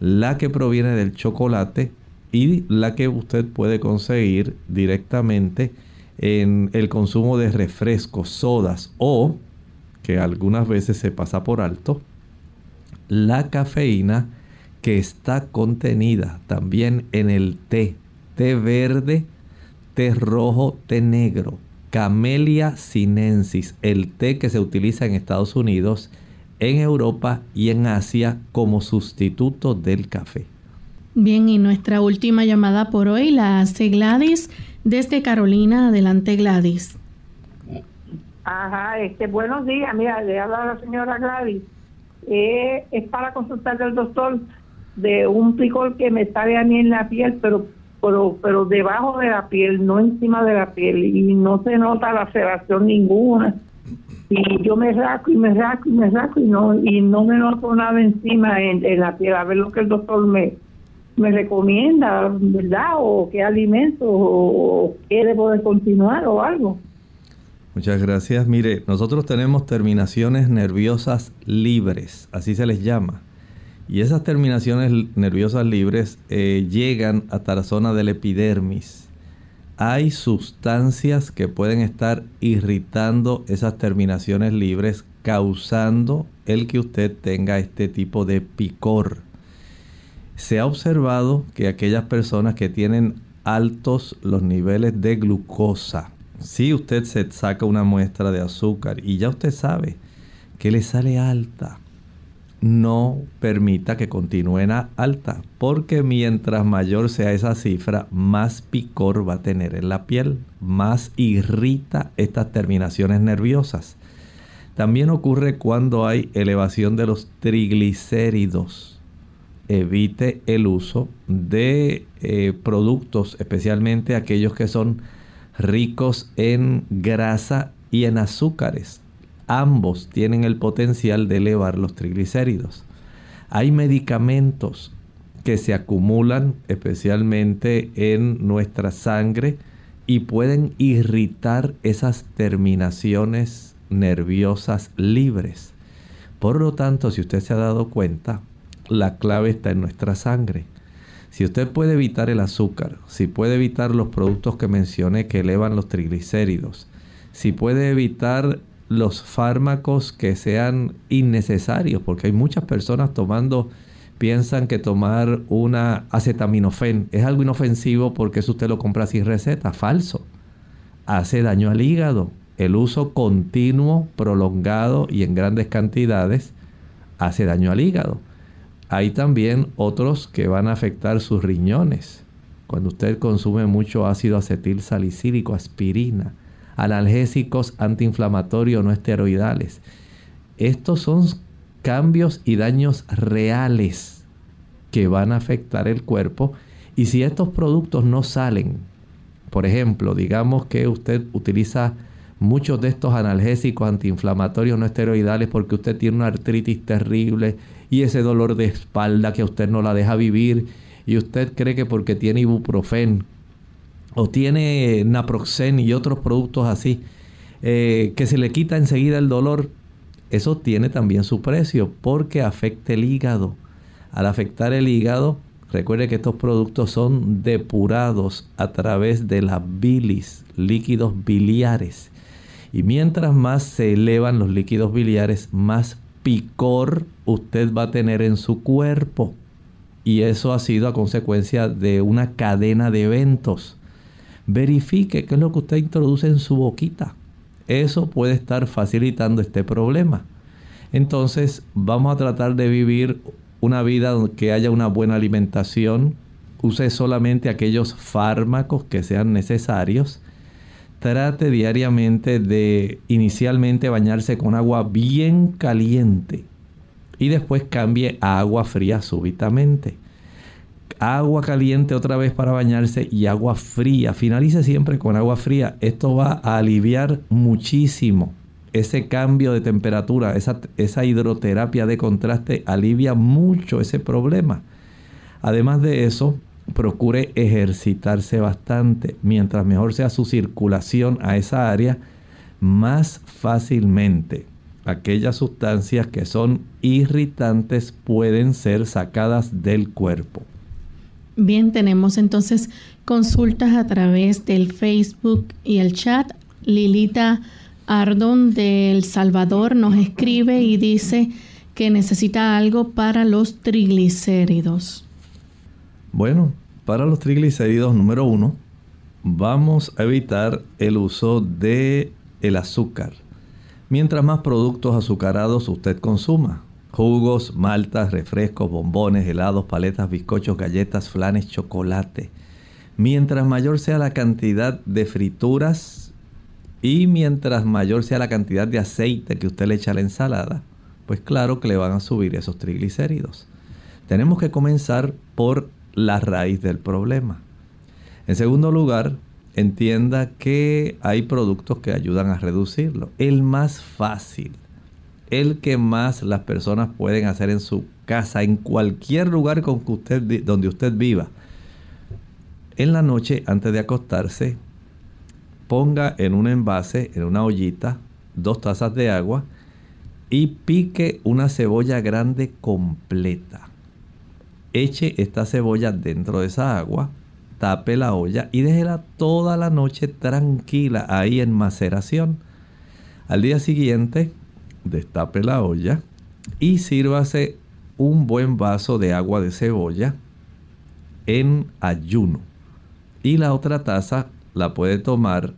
la que proviene del chocolate y la que usted puede conseguir directamente en el consumo de refrescos, sodas o, que algunas veces se pasa por alto, la cafeína que está contenida también en el té, té verde, té rojo, té negro, Camellia sinensis, el té que se utiliza en Estados Unidos en Europa y en Asia como sustituto del café. Bien, y nuestra última llamada por hoy la hace Gladys desde Carolina. Adelante, Gladys. Ajá, este, buenos días. Mira, le habla la señora Gladys. Eh, es para consultar al doctor de un picor que me sale a mí en la piel, pero, pero, pero debajo de la piel, no encima de la piel, y no se nota la laceración ninguna. Y yo me rasco y me rasco y me rasco y no y no me noto nada encima en, la piel. A ver lo que el doctor me me recomienda verdad o qué alimento o, qué debo de continuar o algo. Muchas gracias. Mire nosotros tenemos terminaciones nerviosas libres así se les llama y esas terminaciones nerviosas libres eh, llegan hasta la zona del epidermis hay sustancias que pueden estar irritando esas terminaciones libres, causando el que usted tenga este tipo de picor. Se ha observado que aquellas personas que tienen altos los niveles de glucosa. Si usted se saca una muestra de azúcar y ya usted sabe que le sale alta, no permita que continúe alta, porque mientras mayor sea esa cifra, más picor va a tener en la piel, más irrita estas terminaciones nerviosas. También ocurre cuando hay elevación de los triglicéridos. Evite el uso de eh, productos, especialmente aquellos que son ricos en grasa y en azúcares ambos tienen el potencial de elevar los triglicéridos. Hay medicamentos que se acumulan especialmente en nuestra sangre y pueden irritar esas terminaciones nerviosas libres. Por lo tanto, si usted se ha dado cuenta, la clave está en nuestra sangre. Si usted puede evitar el azúcar, si puede evitar los productos que mencioné que elevan los triglicéridos, si puede evitar los fármacos que sean innecesarios, porque hay muchas personas tomando, piensan que tomar una acetaminofén es algo inofensivo porque eso usted lo compra sin receta, falso. Hace daño al hígado. El uso continuo, prolongado y en grandes cantidades hace daño al hígado. Hay también otros que van a afectar sus riñones. Cuando usted consume mucho ácido acetil salicílico, aspirina, analgésicos antiinflamatorios no esteroidales. Estos son cambios y daños reales que van a afectar el cuerpo y si estos productos no salen, por ejemplo, digamos que usted utiliza muchos de estos analgésicos antiinflamatorios no esteroidales porque usted tiene una artritis terrible y ese dolor de espalda que usted no la deja vivir y usted cree que porque tiene ibuprofen o tiene naproxen y otros productos así, eh, que se le quita enseguida el dolor, eso tiene también su precio porque afecta el hígado. Al afectar el hígado, recuerde que estos productos son depurados a través de la bilis, líquidos biliares. Y mientras más se elevan los líquidos biliares, más picor usted va a tener en su cuerpo. Y eso ha sido a consecuencia de una cadena de eventos verifique qué es lo que usted introduce en su boquita. Eso puede estar facilitando este problema. Entonces vamos a tratar de vivir una vida donde haya una buena alimentación. Use solamente aquellos fármacos que sean necesarios. Trate diariamente de inicialmente bañarse con agua bien caliente y después cambie a agua fría súbitamente agua caliente otra vez para bañarse y agua fría. Finalice siempre con agua fría. Esto va a aliviar muchísimo ese cambio de temperatura, esa, hidroterapia de contraste alivia mucho ese problema. Además de eso, procure ejercitarse bastante. Mientras mejor sea su circulación a esa área, más fácilmente aquellas sustancias que son irritantes pueden ser sacadas del cuerpo. Bien, tenemos entonces consultas a través del Facebook y el chat. Lilita Ardon de El Salvador nos escribe y dice que necesita algo para los triglicéridos. Bueno, para los triglicéridos número uno, vamos a evitar el uso de el azúcar. Mientras más productos azucarados usted consuma, jugos, maltas, refrescos, bombones, helados, paletas, bizcochos, galletas, flanes, chocolate. Mientras mayor sea la cantidad de frituras y mientras mayor sea la cantidad de aceite que usted le echa a la ensalada, pues claro que le van a subir esos triglicéridos. Tenemos que comenzar por la raíz del problema. En segundo lugar, entienda que hay productos que ayudan a reducirlo. El más fácil el que más las personas pueden hacer en su casa, en cualquier lugar con que usted, donde usted viva. En la noche, antes de acostarse, ponga en un envase, en una ollita, dos tazas de agua y pique una cebolla grande completa. Eche esta cebolla dentro de esa agua, tape la olla y déjela toda la noche tranquila ahí en maceración. Al día siguiente, destape la olla y sírvase un buen vaso de agua de cebolla en ayuno. y la otra taza la puede tomar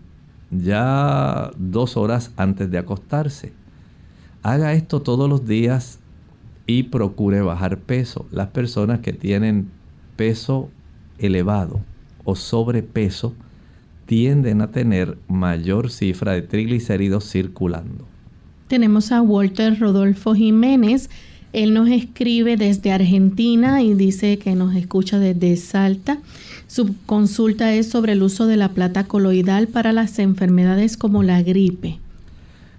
ya dos horas antes de acostarse. Haga esto todos los días y procure bajar peso. Las personas que tienen peso elevado o sobrepeso tienden a tener mayor cifra de triglicéridos circulando. Tenemos a Walter Rodolfo Jiménez. Él nos escribe desde Argentina y dice que nos escucha desde Salta. Su consulta es sobre el uso de la plata coloidal para las enfermedades como la gripe.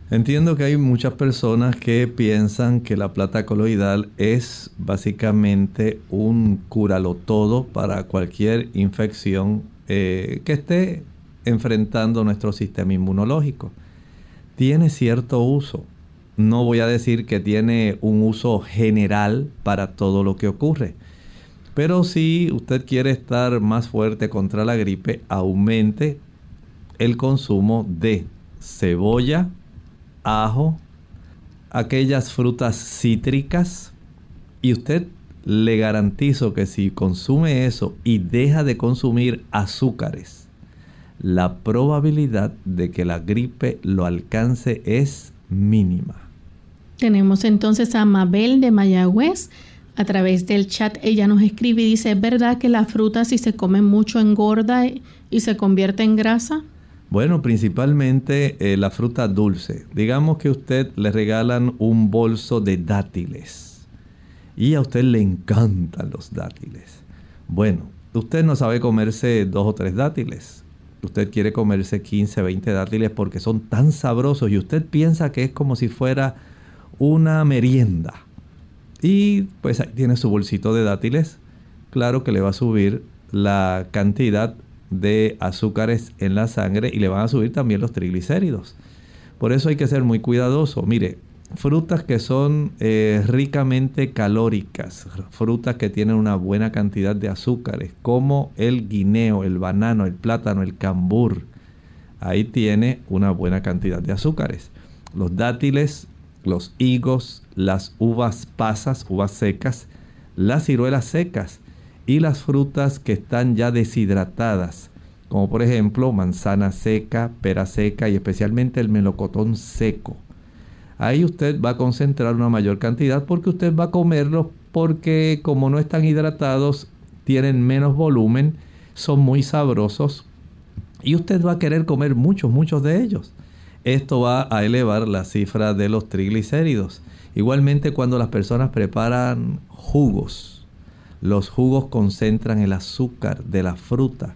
Entiendo que hay muchas personas que piensan que la plata coloidal es básicamente un curalo todo para cualquier infección eh, que esté enfrentando nuestro sistema inmunológico. Tiene cierto uso. No voy a decir que tiene un uso general para todo lo que ocurre. Pero si usted quiere estar más fuerte contra la gripe, aumente el consumo de cebolla, ajo, aquellas frutas cítricas y usted le garantizo que si consume eso y deja de consumir azúcares, la probabilidad de que la gripe lo alcance es mínima. Tenemos entonces a Mabel de Mayagüez. A través del chat ella nos escribe y dice, ¿es verdad que la fruta si se come mucho engorda y se convierte en grasa? Bueno, principalmente eh, la fruta dulce. Digamos que usted le regalan un bolso de dátiles y a usted le encantan los dátiles. Bueno, usted no sabe comerse dos o tres dátiles. Usted quiere comerse 15, 20 dátiles porque son tan sabrosos y usted piensa que es como si fuera una merienda. Y pues ahí tiene su bolsito de dátiles. Claro que le va a subir la cantidad de azúcares en la sangre y le van a subir también los triglicéridos. Por eso hay que ser muy cuidadoso. Mire, frutas que son eh, ricamente calóricas, frutas que tienen una buena cantidad de azúcares, como el guineo, el banano, el plátano, el cambur. Ahí tiene una buena cantidad de azúcares. Los dátiles, los higos, las uvas pasas, uvas secas, las ciruelas secas y las frutas que están ya deshidratadas, como por ejemplo manzana seca, pera seca y especialmente el melocotón seco. Ahí usted va a concentrar una mayor cantidad porque usted va a comerlos porque como no están hidratados, tienen menos volumen, son muy sabrosos y usted va a querer comer muchos, muchos de ellos. Esto va a elevar la cifra de los triglicéridos. Igualmente cuando las personas preparan jugos, los jugos concentran el azúcar de la fruta.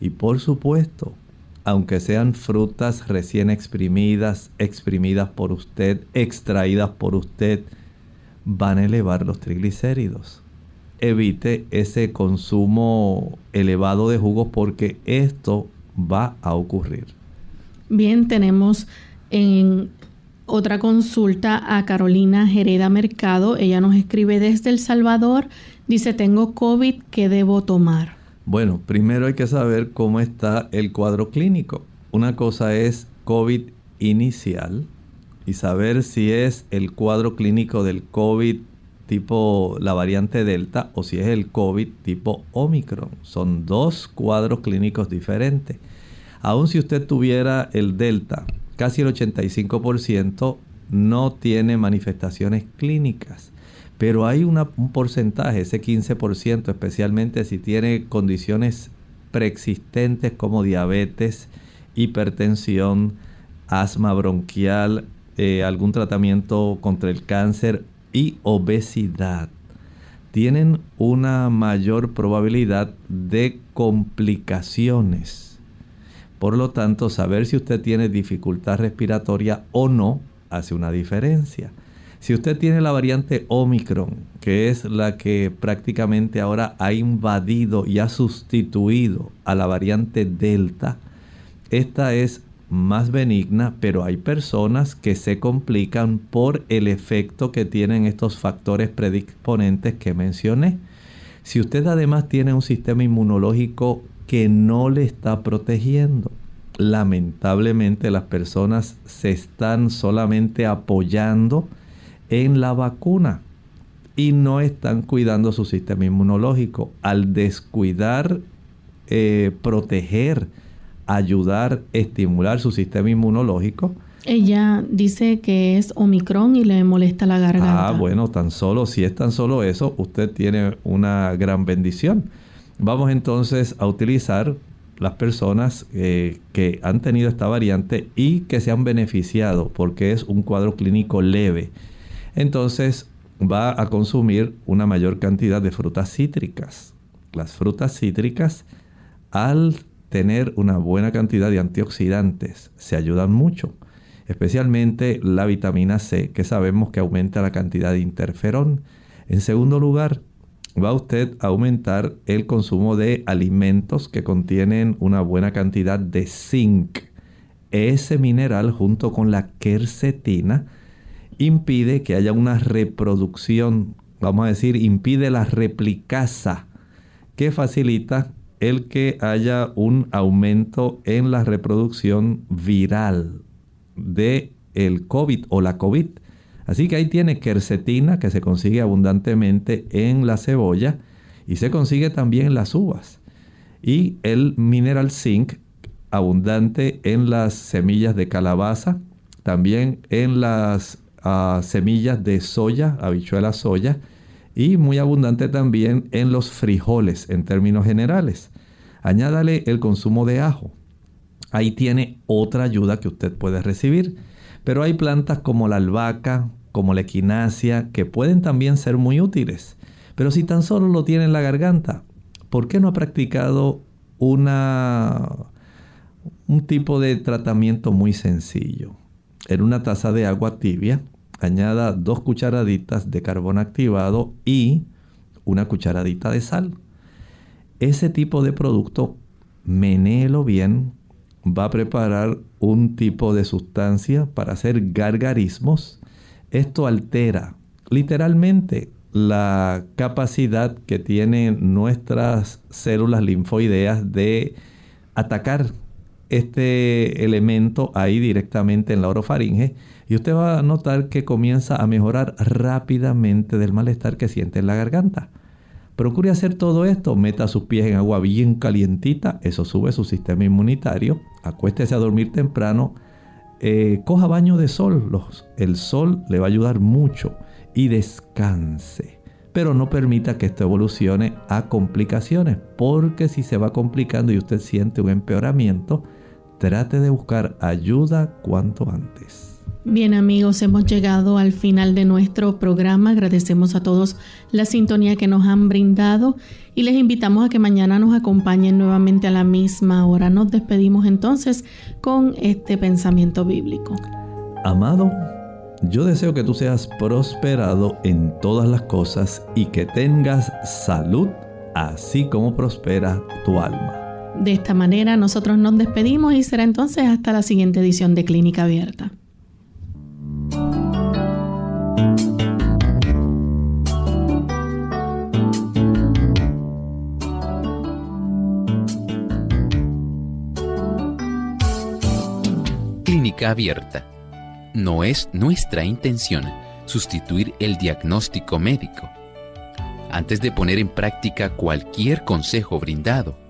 Y por supuesto, aunque sean frutas recién exprimidas, exprimidas por usted, extraídas por usted, van a elevar los triglicéridos. Evite ese consumo elevado de jugos porque esto va a ocurrir. Bien, tenemos en otra consulta a Carolina Gereda Mercado. Ella nos escribe desde El Salvador Dice, tengo COVID, ¿qué debo tomar? Bueno, primero hay que saber cómo está el cuadro clínico. Una cosa es COVID inicial y saber si es el cuadro clínico del COVID tipo la variante Delta o si es el COVID tipo Omicron. Son dos cuadros clínicos diferentes. Aun si usted tuviera el Delta, casi el 85% no tiene manifestaciones clínicas pero hay un porcentaje, ese 15%, especialmente si tiene condiciones preexistentes como diabetes, hipertensión, asma bronquial, eh, algún tratamiento contra el cáncer y obesidad, tienen una mayor probabilidad de complicaciones. Por lo tanto, saber si usted tiene dificultad respiratoria o no hace una diferencia. Si usted tiene la variante Omicron, que es la que prácticamente ahora ha invadido y ha sustituido a la variante Delta, esta es más benigna, pero hay personas que se complican por el efecto que tienen estos factores predisponentes que mencioné. Si usted además tiene un sistema inmunológico que no le está protegiendo, lamentablemente las personas se están solamente apoyando en la vacuna y no están cuidando su sistema inmunológico. Al descuidar eh, proteger, ayudar, estimular su sistema inmunológico. Ella dice que es Omicron y le molesta la garganta. Ah, bueno, tan solo, si es tan solo eso, usted tiene una gran bendición. Vamos entonces a utilizar las personas eh, que han tenido esta variante y que se han beneficiado porque es un cuadro clínico leve. Entonces va a consumir una mayor cantidad de frutas cítricas. Las frutas cítricas, al tener una buena cantidad de antioxidantes, se ayudan mucho. Especialmente la vitamina C, que sabemos que aumenta la cantidad de interferón. En segundo lugar, va usted a aumentar el consumo de alimentos que contienen una buena cantidad de zinc. Ese mineral junto con la quercetina impide que haya una reproducción, vamos a decir, impide la replicasa que facilita el que haya un aumento en la reproducción viral de el COVID o la COVID. Así que ahí tiene quercetina que se consigue abundantemente en la cebolla y se consigue también en las uvas. Y el mineral zinc abundante en las semillas de calabaza, también en las semillas de soya, habichuela soya, y muy abundante también en los frijoles en términos generales. Añádale el consumo de ajo. Ahí tiene otra ayuda que usted puede recibir. Pero hay plantas como la albahaca, como la equinacia, que pueden también ser muy útiles. Pero si tan solo lo tiene en la garganta, ¿por qué no ha practicado una, un tipo de tratamiento muy sencillo? En una taza de agua tibia, añada dos cucharaditas de carbón activado y una cucharadita de sal. Ese tipo de producto, menéelo bien, va a preparar un tipo de sustancia para hacer gargarismos esto altera literalmente la capacidad que tienen nuestras células linfoideas de atacar este elemento ahí directamente en la orofaringe y usted va a notar que comienza a mejorar rápidamente del malestar que siente en la garganta. Procure hacer todo esto, meta sus pies en agua bien calientita, eso sube su sistema inmunitario, acuéstese a dormir temprano, eh, coja baño de sol. el sol le va a ayudar mucho y descanse. Pero no permita que esto evolucione a complicaciones, porque si se va complicando y usted siente un empeoramiento, trate de buscar ayuda cuanto antes. Bien amigos, hemos llegado al final de nuestro programa. Agradecemos a todos la sintonía que nos han brindado y les invitamos a que mañana nos acompañen nuevamente a la misma hora. Nos despedimos entonces con este pensamiento bíblico. Amado, yo deseo que tú seas prosperado en todas las cosas y que tengas salud, así como prospera tu alma. De esta manera nosotros nos despedimos y será entonces hasta la siguiente edición de Clínica Abierta. Clínica abierta. No es nuestra intención sustituir el diagnóstico médico. Antes de poner en práctica cualquier consejo brindado